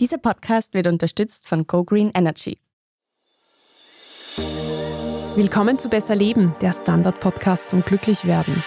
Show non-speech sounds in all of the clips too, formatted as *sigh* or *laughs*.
Dieser Podcast wird unterstützt von Go Green Energy. Willkommen zu Besser Leben, der Standard-Podcast zum Glücklichwerden.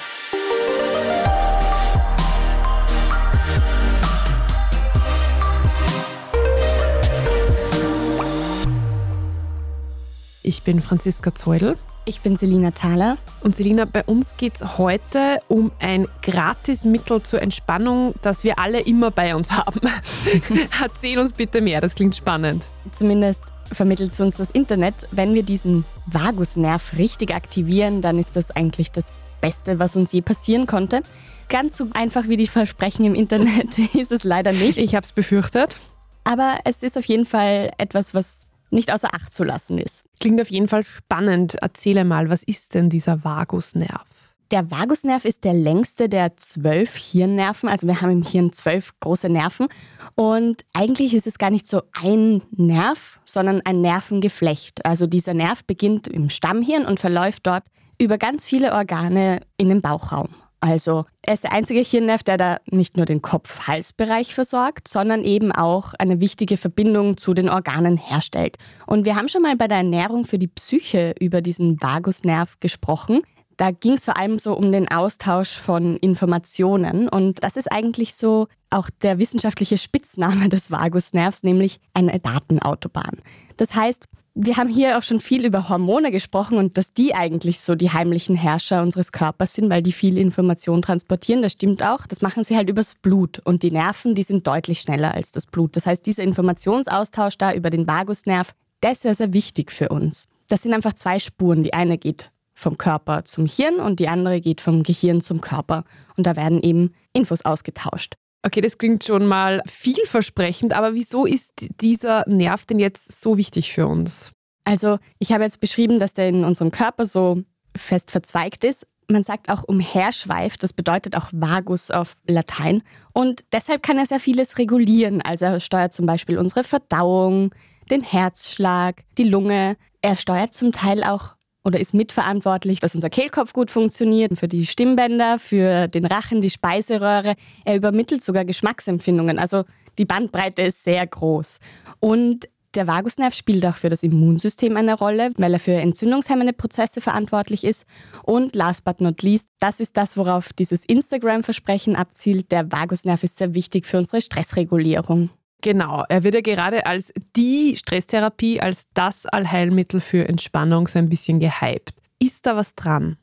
Ich bin Franziska Zeudel. Ich bin Selina Thaler. Und Selina, bei uns geht es heute um ein Gratismittel zur Entspannung, das wir alle immer bei uns haben. *laughs* Erzähl uns bitte mehr, das klingt spannend. Zumindest vermittelt es uns das Internet. Wenn wir diesen Vagusnerv richtig aktivieren, dann ist das eigentlich das Beste, was uns je passieren konnte. Ganz so einfach wie die Versprechen im Internet *laughs* ist es leider nicht. Ich habe es befürchtet. Aber es ist auf jeden Fall etwas, was nicht außer Acht zu lassen ist. Klingt auf jeden Fall spannend. Erzähle mal, was ist denn dieser Vagusnerv? Der Vagusnerv ist der längste der zwölf Hirnnerven. Also wir haben im Hirn zwölf große Nerven. Und eigentlich ist es gar nicht so ein Nerv, sondern ein Nervengeflecht. Also dieser Nerv beginnt im Stammhirn und verläuft dort über ganz viele Organe in den Bauchraum. Also er ist der einzige Hirnnerv, der da nicht nur den Kopf-Hals-Bereich versorgt, sondern eben auch eine wichtige Verbindung zu den Organen herstellt. Und wir haben schon mal bei der Ernährung für die Psyche über diesen Vagusnerv gesprochen. Da ging es vor allem so um den Austausch von Informationen. Und das ist eigentlich so auch der wissenschaftliche Spitzname des Vagusnervs, nämlich eine Datenautobahn. Das heißt, wir haben hier auch schon viel über Hormone gesprochen und dass die eigentlich so die heimlichen Herrscher unseres Körpers sind, weil die viel Information transportieren. Das stimmt auch. Das machen sie halt übers Blut. Und die Nerven, die sind deutlich schneller als das Blut. Das heißt, dieser Informationsaustausch da über den Vagusnerv, der ist sehr, sehr wichtig für uns. Das sind einfach zwei Spuren. Die eine geht vom Körper zum Hirn und die andere geht vom Gehirn zum Körper. Und da werden eben Infos ausgetauscht. Okay, das klingt schon mal vielversprechend, aber wieso ist dieser Nerv denn jetzt so wichtig für uns? Also, ich habe jetzt beschrieben, dass der in unserem Körper so fest verzweigt ist. Man sagt auch umherschweift, das bedeutet auch vagus auf Latein. Und deshalb kann er sehr vieles regulieren. Also er steuert zum Beispiel unsere Verdauung, den Herzschlag, die Lunge. Er steuert zum Teil auch oder ist mitverantwortlich, dass unser Kehlkopf gut funktioniert, für die Stimmbänder, für den Rachen, die Speiseröhre. Er übermittelt sogar Geschmacksempfindungen. Also die Bandbreite ist sehr groß. Und der Vagusnerv spielt auch für das Immunsystem eine Rolle, weil er für entzündungshemmende Prozesse verantwortlich ist. Und last but not least, das ist das, worauf dieses Instagram-Versprechen abzielt. Der Vagusnerv ist sehr wichtig für unsere Stressregulierung. Genau, er wird ja gerade als die Stresstherapie, als das Allheilmittel für Entspannung so ein bisschen gehypt. Ist da was dran?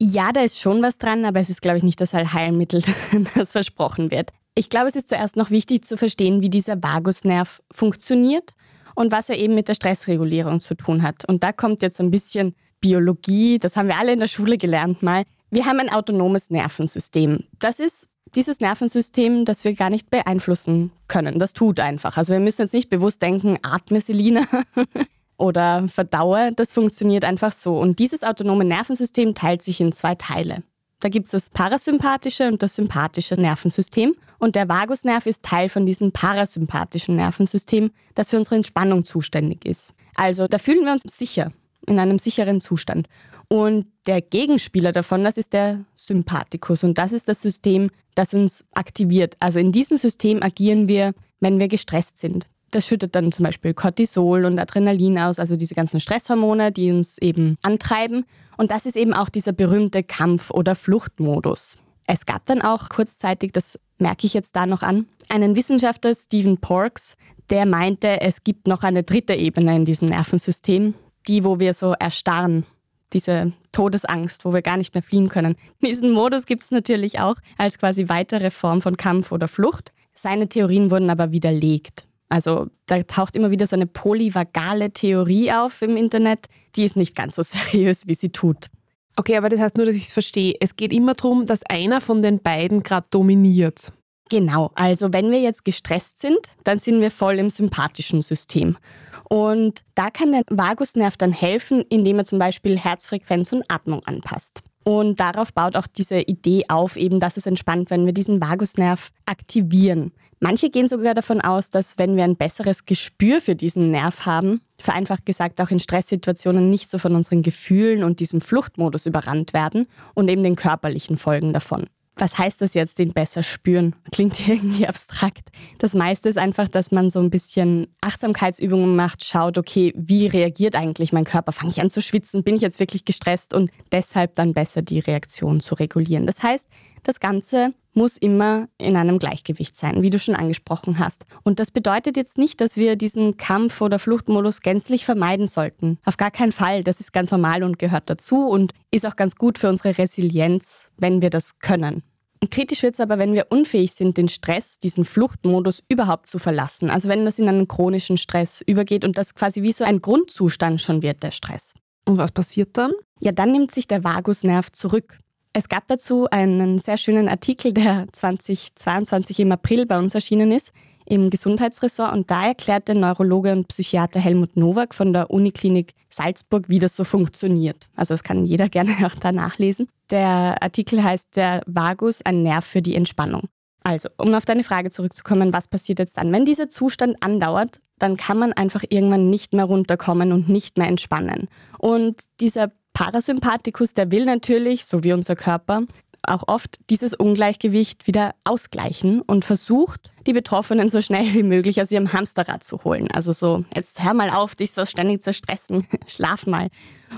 Ja, da ist schon was dran, aber es ist, glaube ich, nicht das Allheilmittel, *laughs* das versprochen wird. Ich glaube, es ist zuerst noch wichtig zu verstehen, wie dieser Vagusnerv funktioniert und was er eben mit der Stressregulierung zu tun hat. Und da kommt jetzt ein bisschen Biologie, das haben wir alle in der Schule gelernt mal. Wir haben ein autonomes Nervensystem. Das ist dieses Nervensystem, das wir gar nicht beeinflussen können. Das tut einfach. Also wir müssen jetzt nicht bewusst denken, atme Selina *laughs* oder verdaue. Das funktioniert einfach so. Und dieses autonome Nervensystem teilt sich in zwei Teile. Da gibt es das parasympathische und das sympathische Nervensystem. Und der Vagusnerv ist Teil von diesem parasympathischen Nervensystem, das für unsere Entspannung zuständig ist. Also da fühlen wir uns sicher, in einem sicheren Zustand. Und der Gegenspieler davon, das ist der Sympathikus. Und das ist das System, das uns aktiviert. Also in diesem System agieren wir, wenn wir gestresst sind. Das schüttet dann zum Beispiel Cortisol und Adrenalin aus, also diese ganzen Stresshormone, die uns eben antreiben. Und das ist eben auch dieser berühmte Kampf- oder Fluchtmodus. Es gab dann auch kurzzeitig, das merke ich jetzt da noch an, einen Wissenschaftler, Stephen Porks, der meinte, es gibt noch eine dritte Ebene in diesem Nervensystem, die, wo wir so erstarren, diese Todesangst, wo wir gar nicht mehr fliehen können. Diesen Modus gibt es natürlich auch als quasi weitere Form von Kampf oder Flucht. Seine Theorien wurden aber widerlegt. Also da taucht immer wieder so eine polyvagale Theorie auf im Internet, die ist nicht ganz so *laughs* seriös, wie sie tut. Okay, aber das heißt nur, dass ich es verstehe. Es geht immer darum, dass einer von den beiden gerade dominiert. Genau, also wenn wir jetzt gestresst sind, dann sind wir voll im sympathischen System. Und da kann der Vagusnerv dann helfen, indem er zum Beispiel Herzfrequenz und Atmung anpasst. Und darauf baut auch diese Idee auf, eben, dass es entspannt, wenn wir diesen Vagusnerv aktivieren. Manche gehen sogar davon aus, dass wenn wir ein besseres Gespür für diesen Nerv haben, vereinfacht gesagt auch in Stresssituationen nicht so von unseren Gefühlen und diesem Fluchtmodus überrannt werden und eben den körperlichen Folgen davon. Was heißt das jetzt, den besser spüren? Klingt *laughs* irgendwie abstrakt. Das meiste ist einfach, dass man so ein bisschen Achtsamkeitsübungen macht, schaut, okay, wie reagiert eigentlich mein Körper? Fange ich an zu schwitzen? Bin ich jetzt wirklich gestresst? Und deshalb dann besser die Reaktion zu regulieren. Das heißt, das Ganze muss immer in einem Gleichgewicht sein, wie du schon angesprochen hast. Und das bedeutet jetzt nicht, dass wir diesen Kampf- oder Fluchtmodus gänzlich vermeiden sollten. Auf gar keinen Fall. Das ist ganz normal und gehört dazu und ist auch ganz gut für unsere Resilienz, wenn wir das können. Kritisch wird es aber, wenn wir unfähig sind, den Stress, diesen Fluchtmodus überhaupt zu verlassen. Also wenn das in einen chronischen Stress übergeht und das quasi wie so ein Grundzustand schon wird, der Stress. Und was passiert dann? Ja, dann nimmt sich der Vagusnerv zurück. Es gab dazu einen sehr schönen Artikel, der 2022 im April bei uns erschienen ist, im Gesundheitsressort. Und da erklärt der Neurologe und Psychiater Helmut Nowak von der Uniklinik Salzburg, wie das so funktioniert. Also das kann jeder *laughs* gerne auch da nachlesen. Der Artikel heißt Der Vagus, ein Nerv für die Entspannung. Also, um auf deine Frage zurückzukommen, was passiert jetzt dann? Wenn dieser Zustand andauert, dann kann man einfach irgendwann nicht mehr runterkommen und nicht mehr entspannen. Und dieser Parasympathikus, der will natürlich, so wie unser Körper, auch oft dieses Ungleichgewicht wieder ausgleichen und versucht, die Betroffenen so schnell wie möglich aus ihrem Hamsterrad zu holen. Also so, jetzt hör mal auf, dich so ständig zu stressen, *laughs* schlaf mal.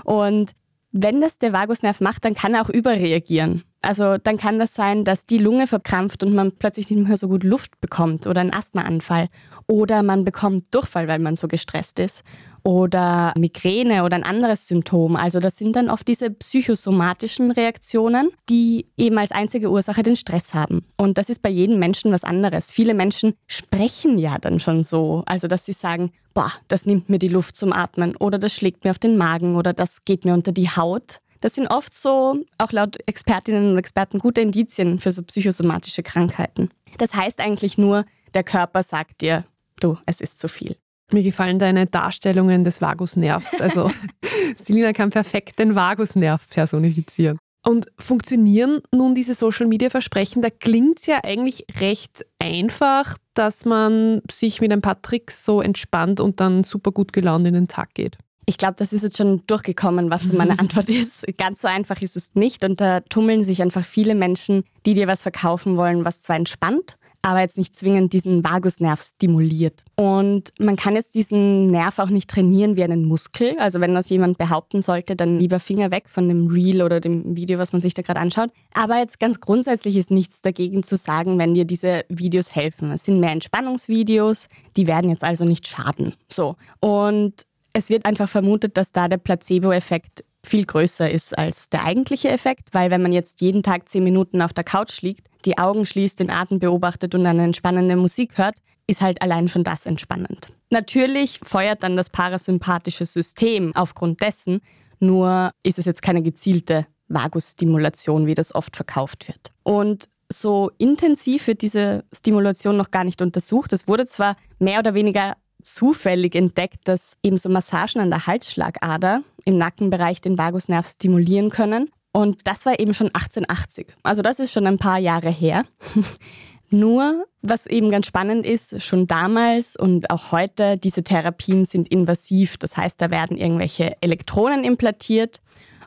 Und wenn das der Vagusnerv macht, dann kann er auch überreagieren. Also dann kann das sein, dass die Lunge verkrampft und man plötzlich nicht mehr so gut Luft bekommt oder einen Asthmaanfall. Oder man bekommt Durchfall, weil man so gestresst ist oder Migräne oder ein anderes Symptom. Also das sind dann oft diese psychosomatischen Reaktionen, die eben als einzige Ursache den Stress haben. Und das ist bei jedem Menschen was anderes. Viele Menschen sprechen ja dann schon so, also dass sie sagen, boah, das nimmt mir die Luft zum Atmen oder das schlägt mir auf den Magen oder das geht mir unter die Haut. Das sind oft so, auch laut Expertinnen und Experten, gute Indizien für so psychosomatische Krankheiten. Das heißt eigentlich nur, der Körper sagt dir, du, es ist zu viel. Mir gefallen deine Darstellungen des Vagusnervs. Also *laughs* Selina kann perfekt den Vagusnerv personifizieren. Und funktionieren nun diese Social-Media-Versprechen? Da klingt es ja eigentlich recht einfach, dass man sich mit ein paar Tricks so entspannt und dann super gut gelaunt in den Tag geht. Ich glaube, das ist jetzt schon durchgekommen, was meine *laughs* Antwort ist. Ganz so einfach ist es nicht. Und da tummeln sich einfach viele Menschen, die dir was verkaufen wollen, was zwar entspannt, aber jetzt nicht zwingend diesen Vagusnerv stimuliert. Und man kann jetzt diesen Nerv auch nicht trainieren wie einen Muskel. Also wenn das jemand behaupten sollte, dann lieber Finger weg von dem Reel oder dem Video, was man sich da gerade anschaut. Aber jetzt ganz grundsätzlich ist nichts dagegen zu sagen, wenn dir diese Videos helfen. Es sind mehr Entspannungsvideos, die werden jetzt also nicht schaden. So. Und es wird einfach vermutet, dass da der Placebo-Effekt viel größer ist als der eigentliche Effekt, weil wenn man jetzt jeden Tag zehn Minuten auf der Couch liegt, die Augen schließt, den Atem beobachtet und eine entspannende Musik hört, ist halt allein schon das entspannend. Natürlich feuert dann das parasympathische System aufgrund dessen, nur ist es jetzt keine gezielte Vagusstimulation, wie das oft verkauft wird. Und so intensiv wird diese Stimulation noch gar nicht untersucht. Es wurde zwar mehr oder weniger zufällig entdeckt, dass eben so Massagen an der Halsschlagader im Nackenbereich den Vagusnerv stimulieren können. Und das war eben schon 1880. Also das ist schon ein paar Jahre her. *laughs* Nur, was eben ganz spannend ist, schon damals und auch heute, diese Therapien sind invasiv. Das heißt, da werden irgendwelche Elektronen implantiert.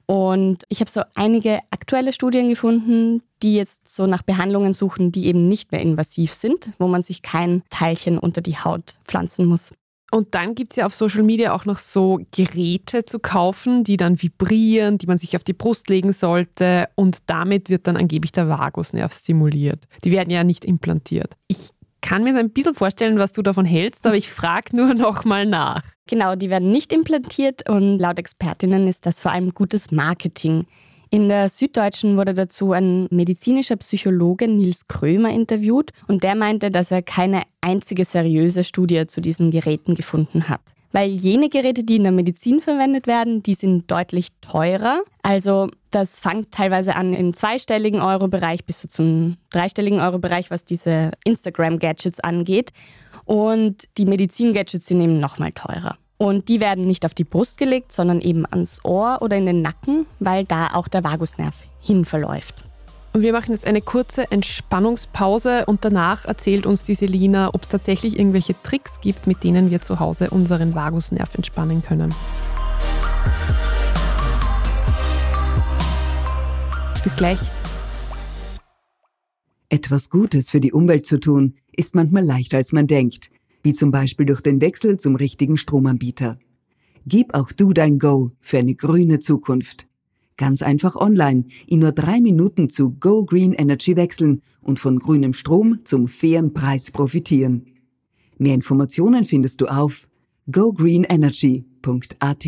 Und ich habe so einige aktuelle Studien gefunden, die jetzt so nach Behandlungen suchen, die eben nicht mehr invasiv sind, wo man sich kein Teilchen unter die Haut pflanzen muss. Und dann gibt es ja auf Social Media auch noch so Geräte zu kaufen, die dann vibrieren, die man sich auf die Brust legen sollte. Und damit wird dann angeblich der Vagusnerv stimuliert. Die werden ja nicht implantiert. Ich kann mir so ein bisschen vorstellen, was du davon hältst, aber ich frage nur *laughs* noch mal nach. Genau, die werden nicht implantiert und laut Expertinnen ist das vor allem gutes Marketing. In der Süddeutschen wurde dazu ein medizinischer Psychologe Nils Krömer interviewt und der meinte, dass er keine einzige seriöse Studie zu diesen Geräten gefunden hat. Weil jene Geräte, die in der Medizin verwendet werden, die sind deutlich teurer. Also das fängt teilweise an im zweistelligen Euro-Bereich bis zu zum dreistelligen Euro-Bereich, was diese Instagram-Gadgets angeht. Und die Medizin-Gadgets sind eben nochmal teurer. Und die werden nicht auf die Brust gelegt, sondern eben ans Ohr oder in den Nacken, weil da auch der Vagusnerv hinverläuft. Und wir machen jetzt eine kurze Entspannungspause und danach erzählt uns die Selina, ob es tatsächlich irgendwelche Tricks gibt, mit denen wir zu Hause unseren Vagusnerv entspannen können. Bis gleich. Etwas Gutes für die Umwelt zu tun, ist manchmal leichter als man denkt, wie zum Beispiel durch den Wechsel zum richtigen Stromanbieter. Gib auch du dein Go für eine grüne Zukunft. Ganz einfach online, in nur drei Minuten zu Go Green Energy wechseln und von grünem Strom zum fairen Preis profitieren. Mehr Informationen findest du auf gogreenenergy.at.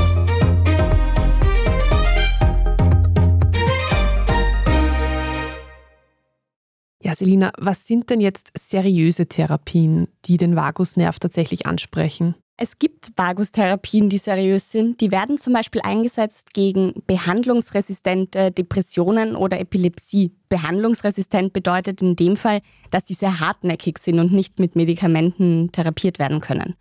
Ja, Selina, was sind denn jetzt seriöse Therapien, die den Vagusnerv tatsächlich ansprechen? Es gibt Vagustherapien, die seriös sind. Die werden zum Beispiel eingesetzt gegen behandlungsresistente Depressionen oder Epilepsie. Behandlungsresistent bedeutet in dem Fall, dass die sehr hartnäckig sind und nicht mit Medikamenten therapiert werden können.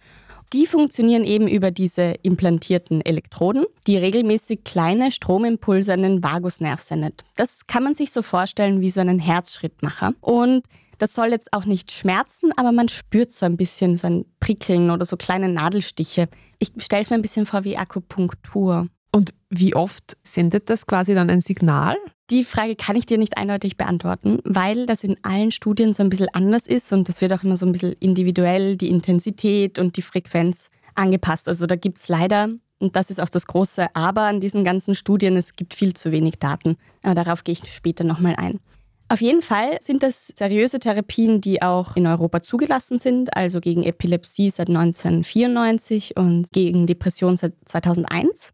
Die funktionieren eben über diese implantierten Elektroden, die regelmäßig kleine Stromimpulse an den Vagusnerv sendet. Das kann man sich so vorstellen wie so einen Herzschrittmacher. Und das soll jetzt auch nicht schmerzen, aber man spürt so ein bisschen so ein Prickeln oder so kleine Nadelstiche. Ich stelle es mir ein bisschen vor wie Akupunktur. Und wie oft sendet das quasi dann ein Signal? Die Frage kann ich dir nicht eindeutig beantworten, weil das in allen Studien so ein bisschen anders ist und das wird auch immer so ein bisschen individuell, die Intensität und die Frequenz angepasst. Also da gibt es leider, und das ist auch das große Aber an diesen ganzen Studien, es gibt viel zu wenig Daten. Aber darauf gehe ich später nochmal ein. Auf jeden Fall sind das seriöse Therapien, die auch in Europa zugelassen sind, also gegen Epilepsie seit 1994 und gegen Depression seit 2001.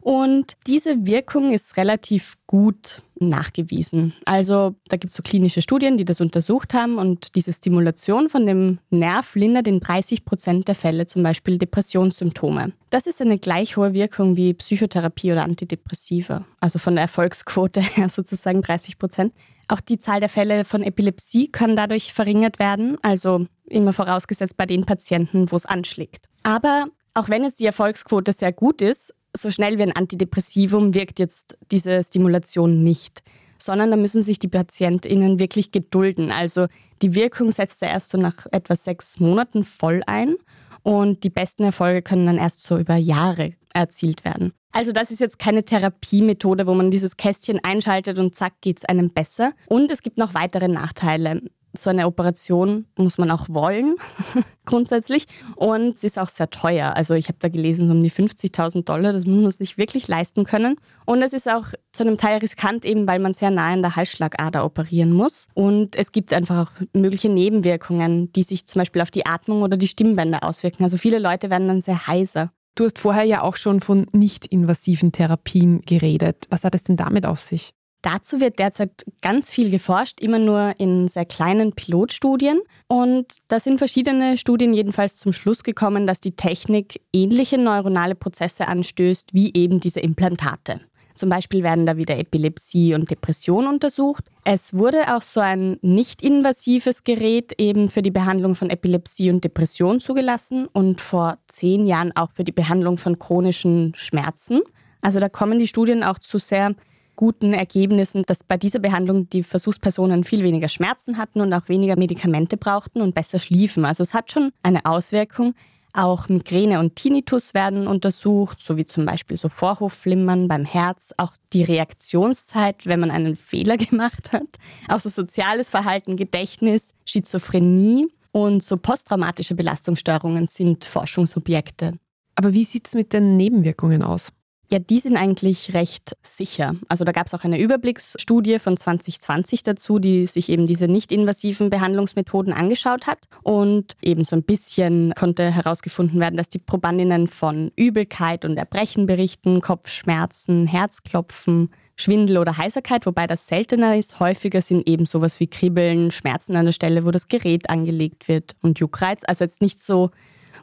Und diese Wirkung ist relativ gut nachgewiesen. Also da gibt es so klinische Studien, die das untersucht haben und diese Stimulation von dem Nerv lindert in 30 Prozent der Fälle zum Beispiel Depressionssymptome. Das ist eine gleich hohe Wirkung wie Psychotherapie oder Antidepressiva, also von der Erfolgsquote *laughs* her sozusagen 30 Prozent. Auch die Zahl der Fälle von Epilepsie kann dadurch verringert werden, also immer vorausgesetzt bei den Patienten, wo es anschlägt. Aber auch wenn jetzt die Erfolgsquote sehr gut ist, so schnell wie ein Antidepressivum wirkt jetzt diese Stimulation nicht, sondern da müssen sich die PatientInnen wirklich gedulden. Also die Wirkung setzt ja erst so nach etwa sechs Monaten voll ein und die besten Erfolge können dann erst so über Jahre erzielt werden. Also das ist jetzt keine Therapiemethode, wo man dieses Kästchen einschaltet und zack geht es einem besser. Und es gibt noch weitere Nachteile so eine Operation muss man auch wollen, *laughs* grundsätzlich. Und sie ist auch sehr teuer. Also ich habe da gelesen, um die 50.000 Dollar, das muss man sich wirklich leisten können. Und es ist auch zu einem Teil riskant, eben weil man sehr nah in der Halsschlagader operieren muss. Und es gibt einfach auch mögliche Nebenwirkungen, die sich zum Beispiel auf die Atmung oder die Stimmbänder auswirken. Also viele Leute werden dann sehr heiser. Du hast vorher ja auch schon von nicht-invasiven Therapien geredet. Was hat es denn damit auf sich? Dazu wird derzeit ganz viel geforscht, immer nur in sehr kleinen Pilotstudien. Und da sind verschiedene Studien jedenfalls zum Schluss gekommen, dass die Technik ähnliche neuronale Prozesse anstößt wie eben diese Implantate. Zum Beispiel werden da wieder Epilepsie und Depression untersucht. Es wurde auch so ein nicht-invasives Gerät eben für die Behandlung von Epilepsie und Depression zugelassen und vor zehn Jahren auch für die Behandlung von chronischen Schmerzen. Also da kommen die Studien auch zu sehr guten Ergebnissen, dass bei dieser Behandlung die Versuchspersonen viel weniger Schmerzen hatten und auch weniger Medikamente brauchten und besser schliefen. Also es hat schon eine Auswirkung. Auch Migräne und Tinnitus werden untersucht, sowie zum Beispiel so Vorhofflimmern beim Herz, auch die Reaktionszeit, wenn man einen *laughs* Fehler gemacht hat, auch so soziales Verhalten, Gedächtnis, Schizophrenie und so posttraumatische Belastungsstörungen sind Forschungsobjekte. Aber wie sieht es mit den Nebenwirkungen aus? Ja, die sind eigentlich recht sicher. Also da gab es auch eine Überblicksstudie von 2020 dazu, die sich eben diese nicht-invasiven Behandlungsmethoden angeschaut hat. Und eben so ein bisschen konnte herausgefunden werden, dass die Probandinnen von Übelkeit und Erbrechen berichten, Kopfschmerzen, Herzklopfen, Schwindel oder Heiserkeit, wobei das seltener ist. Häufiger sind eben sowas wie Kribbeln, Schmerzen an der Stelle, wo das Gerät angelegt wird und Juckreiz. Also jetzt nicht so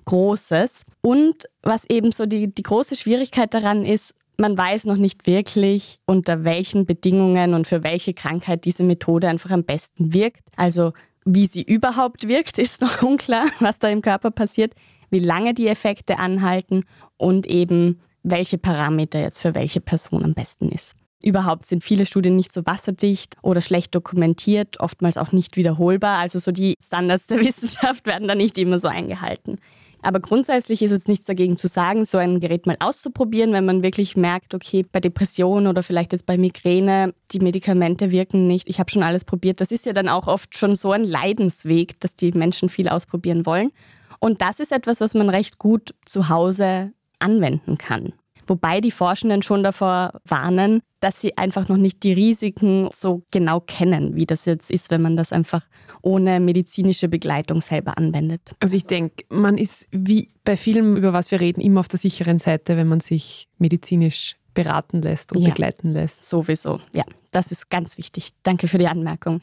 Großes. Und was eben so die, die große Schwierigkeit daran ist, man weiß noch nicht wirklich, unter welchen Bedingungen und für welche Krankheit diese Methode einfach am besten wirkt. Also wie sie überhaupt wirkt, *laughs* ist noch unklar, was da im Körper passiert. wie lange die Effekte anhalten und eben welche Parameter jetzt für welche Person am besten ist. Überhaupt sind viele Studien nicht so wasserdicht oder schlecht dokumentiert, oftmals auch nicht wiederholbar. Also so die Standards der *laughs* Wissenschaft werden da nicht immer so eingehalten. Aber grundsätzlich ist jetzt nichts dagegen zu sagen, so ein Gerät mal auszuprobieren, wenn man wirklich merkt, okay, bei Depressionen oder vielleicht jetzt bei Migräne, die Medikamente wirken nicht. Ich habe schon alles probiert. Das ist ja dann auch oft schon so ein Leidensweg, dass die Menschen viel ausprobieren wollen. Und das ist etwas, was man recht gut zu Hause anwenden kann. Wobei die Forschenden schon davor warnen, dass sie einfach noch nicht die Risiken so genau kennen, wie das jetzt ist, wenn man das einfach ohne medizinische Begleitung selber anwendet. Also ich denke, man ist wie bei vielem, über was wir reden, immer auf der sicheren Seite, wenn man sich medizinisch beraten lässt und ja, begleiten lässt. Sowieso, ja, das ist ganz wichtig. Danke für die Anmerkung.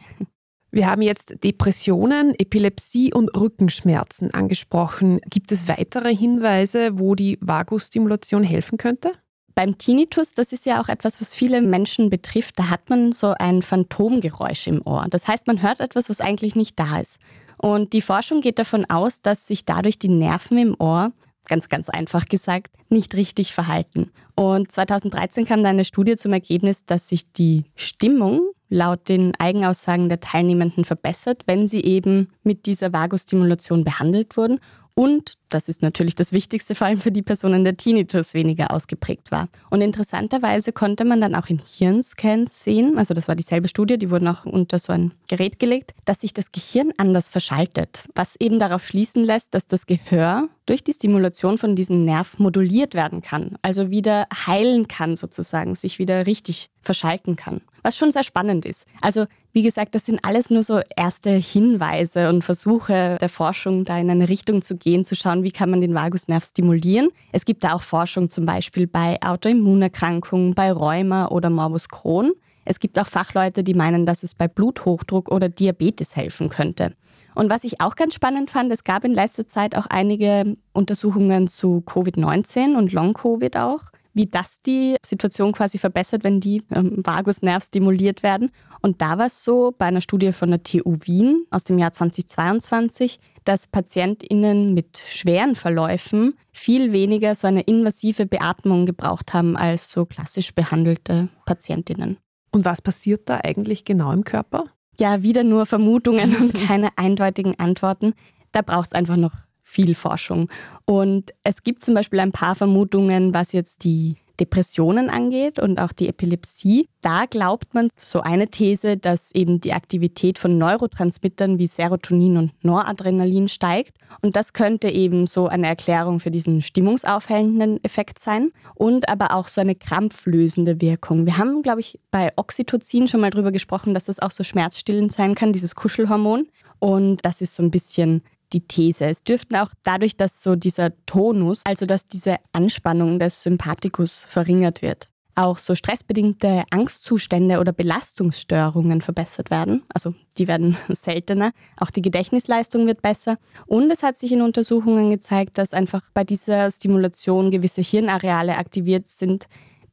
Wir haben jetzt Depressionen, Epilepsie und Rückenschmerzen angesprochen. Gibt es weitere Hinweise, wo die Vagusstimulation helfen könnte? Beim Tinnitus, das ist ja auch etwas, was viele Menschen betrifft, da hat man so ein Phantomgeräusch im Ohr. Das heißt, man hört etwas, was eigentlich nicht da ist. Und die Forschung geht davon aus, dass sich dadurch die Nerven im Ohr ganz, ganz einfach gesagt, nicht richtig verhalten. Und 2013 kam da eine Studie zum Ergebnis, dass sich die Stimmung laut den Eigenaussagen der Teilnehmenden verbessert, wenn sie eben mit dieser Vagostimulation behandelt wurden und, das ist natürlich das Wichtigste, vor allem für die Personen, der Tinnitus weniger ausgeprägt war. Und interessanterweise konnte man dann auch in Hirnscans sehen, also das war dieselbe Studie, die wurden auch unter so ein Gerät gelegt, dass sich das Gehirn anders verschaltet, was eben darauf schließen lässt, dass das Gehör durch die Stimulation von diesem Nerv moduliert werden kann, also wieder heilen kann sozusagen, sich wieder richtig verschalten kann was schon sehr spannend ist. Also wie gesagt, das sind alles nur so erste Hinweise und Versuche der Forschung, da in eine Richtung zu gehen, zu schauen, wie kann man den Vagusnerv stimulieren. Es gibt da auch Forschung zum Beispiel bei Autoimmunerkrankungen, bei Rheuma oder Morbus Crohn. Es gibt auch Fachleute, die meinen, dass es bei Bluthochdruck oder Diabetes helfen könnte. Und was ich auch ganz spannend fand, es gab in letzter Zeit auch einige Untersuchungen zu Covid-19 und Long-Covid auch wie das die Situation quasi verbessert, wenn die ähm, Vagusnerv stimuliert werden. Und da war es so bei einer Studie von der TU Wien aus dem Jahr 2022, dass PatientInnen mit schweren Verläufen viel weniger so eine invasive Beatmung gebraucht haben als so klassisch behandelte PatientInnen. Und was passiert da eigentlich genau im Körper? Ja, wieder nur Vermutungen und keine eindeutigen Antworten. Da braucht es einfach noch viel Forschung. Und es gibt zum Beispiel ein paar Vermutungen, was jetzt die Depressionen angeht und auch die Epilepsie. Da glaubt man so eine These, dass eben die Aktivität von Neurotransmittern wie Serotonin und Noradrenalin steigt. Und das könnte eben so eine Erklärung für diesen stimmungsaufhellenden Effekt sein und aber auch so eine krampflösende Wirkung. Wir haben, glaube ich, bei Oxytocin schon mal drüber gesprochen, dass das auch so schmerzstillend sein kann, dieses Kuschelhormon. Und das ist so ein bisschen die These. Es dürften auch dadurch, dass so dieser Tonus, also dass diese Anspannung des Sympathikus verringert wird, auch so stressbedingte Angstzustände oder Belastungsstörungen verbessert werden. Also die werden *laughs* seltener. Auch die Gedächtnisleistung wird besser. Und es hat sich in Untersuchungen gezeigt, dass einfach bei dieser Stimulation gewisse Hirnareale aktiviert sind,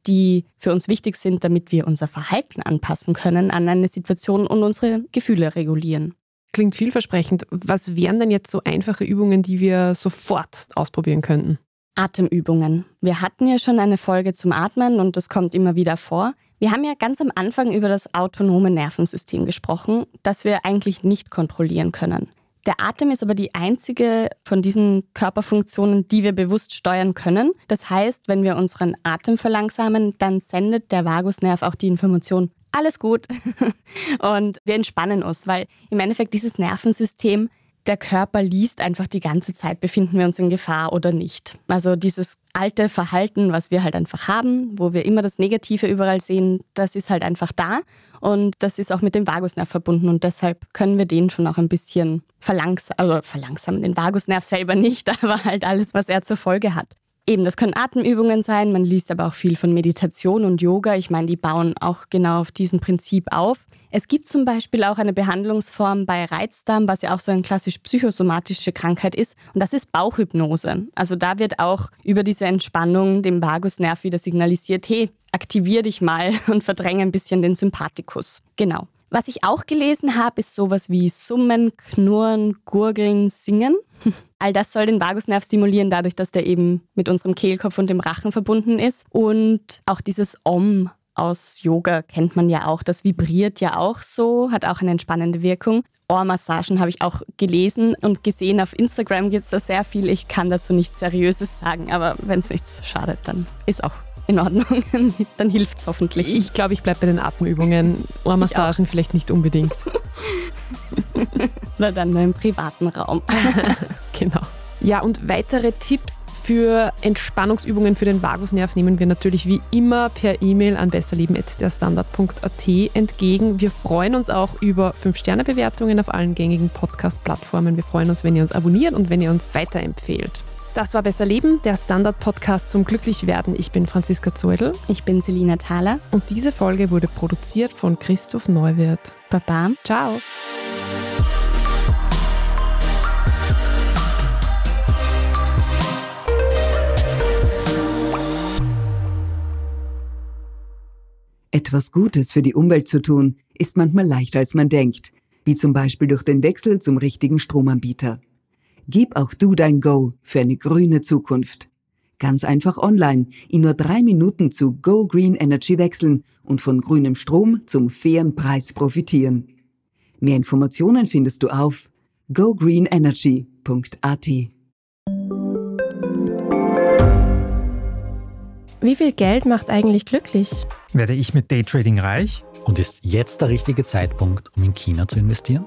die für uns wichtig sind, damit wir unser Verhalten anpassen können an eine Situation und unsere Gefühle regulieren. Klingt vielversprechend. Was wären denn jetzt so einfache Übungen, die wir sofort ausprobieren könnten? Atemübungen. Wir hatten ja schon eine Folge zum Atmen und das kommt immer wieder vor. Wir haben ja ganz am Anfang über das autonome Nervensystem gesprochen, das wir eigentlich nicht kontrollieren können. Der Atem ist aber die einzige von diesen Körperfunktionen, die wir bewusst steuern können. Das heißt, wenn wir unseren Atem verlangsamen, dann sendet der Vagusnerv auch die Information, alles gut. *laughs* Und wir entspannen uns, weil im Endeffekt dieses Nervensystem, der Körper liest einfach die ganze Zeit, befinden wir uns in Gefahr oder nicht. Also dieses alte Verhalten, was wir halt einfach haben, wo wir immer das Negative überall sehen, das ist halt einfach da. Und das ist auch mit dem Vagusnerv verbunden. Und deshalb können wir den schon auch ein bisschen verlangsamen, also verlangsamen, den Vagusnerv selber nicht, *laughs* aber halt alles, was er zur Folge hat. Eben, das können Atemübungen sein, man liest aber auch viel von Meditation und Yoga. Ich meine, die bauen auch genau auf diesem Prinzip auf. Es gibt zum Beispiel auch eine Behandlungsform bei Reizdarm, was ja auch so eine klassisch psychosomatische Krankheit ist. Und das ist Bauchhypnose. Also da wird auch über diese Entspannung dem Vagusnerv wieder signalisiert, hey, aktivier dich mal *laughs* und verdränge ein bisschen den Sympathikus. Genau. Was ich auch gelesen habe, ist sowas wie Summen, Knurren, Gurgeln, Singen. *laughs* All das soll den Vagusnerv stimulieren, dadurch, dass der eben mit unserem Kehlkopf und dem Rachen verbunden ist. Und auch dieses Om aus Yoga kennt man ja auch. Das vibriert ja auch so, hat auch eine entspannende Wirkung. Ohrmassagen habe ich auch gelesen und gesehen. Auf Instagram gibt es da sehr viel. Ich kann dazu nichts Seriöses sagen, aber wenn es nichts schadet, dann ist auch in Ordnung. *laughs* Dann hilft es hoffentlich. Ich glaube, ich bleibe bei den Atemübungen. *laughs* Ohrmassagen vielleicht nicht unbedingt. *laughs* Oder dann nur im privaten Raum. genau. Ja, und weitere Tipps für Entspannungsübungen für den Vagusnerv nehmen wir natürlich wie immer per E-Mail an besserleben.derstandard.at entgegen. Wir freuen uns auch über 5-Sterne-Bewertungen auf allen gängigen Podcast-Plattformen. Wir freuen uns, wenn ihr uns abonniert und wenn ihr uns weiterempfehlt. Das war Besser Leben, der Standard-Podcast zum Glücklichwerden. Ich bin Franziska Zeudel. Ich bin Selina Thaler. Und diese Folge wurde produziert von Christoph Neuwirth. Baba. Ciao. Etwas Gutes für die Umwelt zu tun, ist manchmal leichter als man denkt, wie zum Beispiel durch den Wechsel zum richtigen Stromanbieter. Gib auch du dein Go für eine grüne Zukunft. Ganz einfach online, in nur drei Minuten zu Go Green Energy wechseln und von grünem Strom zum fairen Preis profitieren. Mehr Informationen findest du auf gogreenenergy.at. Wie viel Geld macht eigentlich glücklich? Werde ich mit Daytrading reich? Und ist jetzt der richtige Zeitpunkt, um in China zu investieren?